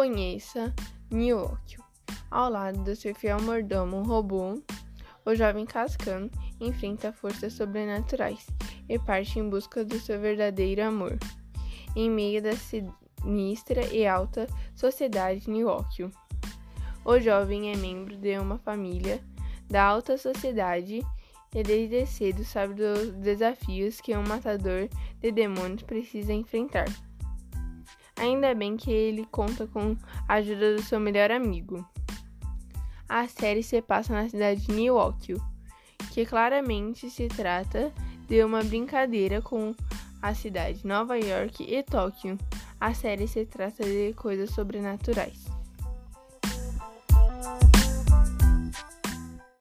Conheça Nióquio. Ao lado do seu fiel mordomo robô, o jovem Cascan enfrenta forças sobrenaturais e parte em busca do seu verdadeiro amor, em meio da sinistra e alta sociedade Nióquio. O jovem é membro de uma família da alta sociedade e desde cedo sabe dos desafios que um matador de demônios precisa enfrentar. Ainda bem que ele conta com a ajuda do seu melhor amigo. A série se passa na cidade de Milwaukee, que claramente se trata de uma brincadeira com a cidade Nova York e Tóquio. A série se trata de coisas sobrenaturais.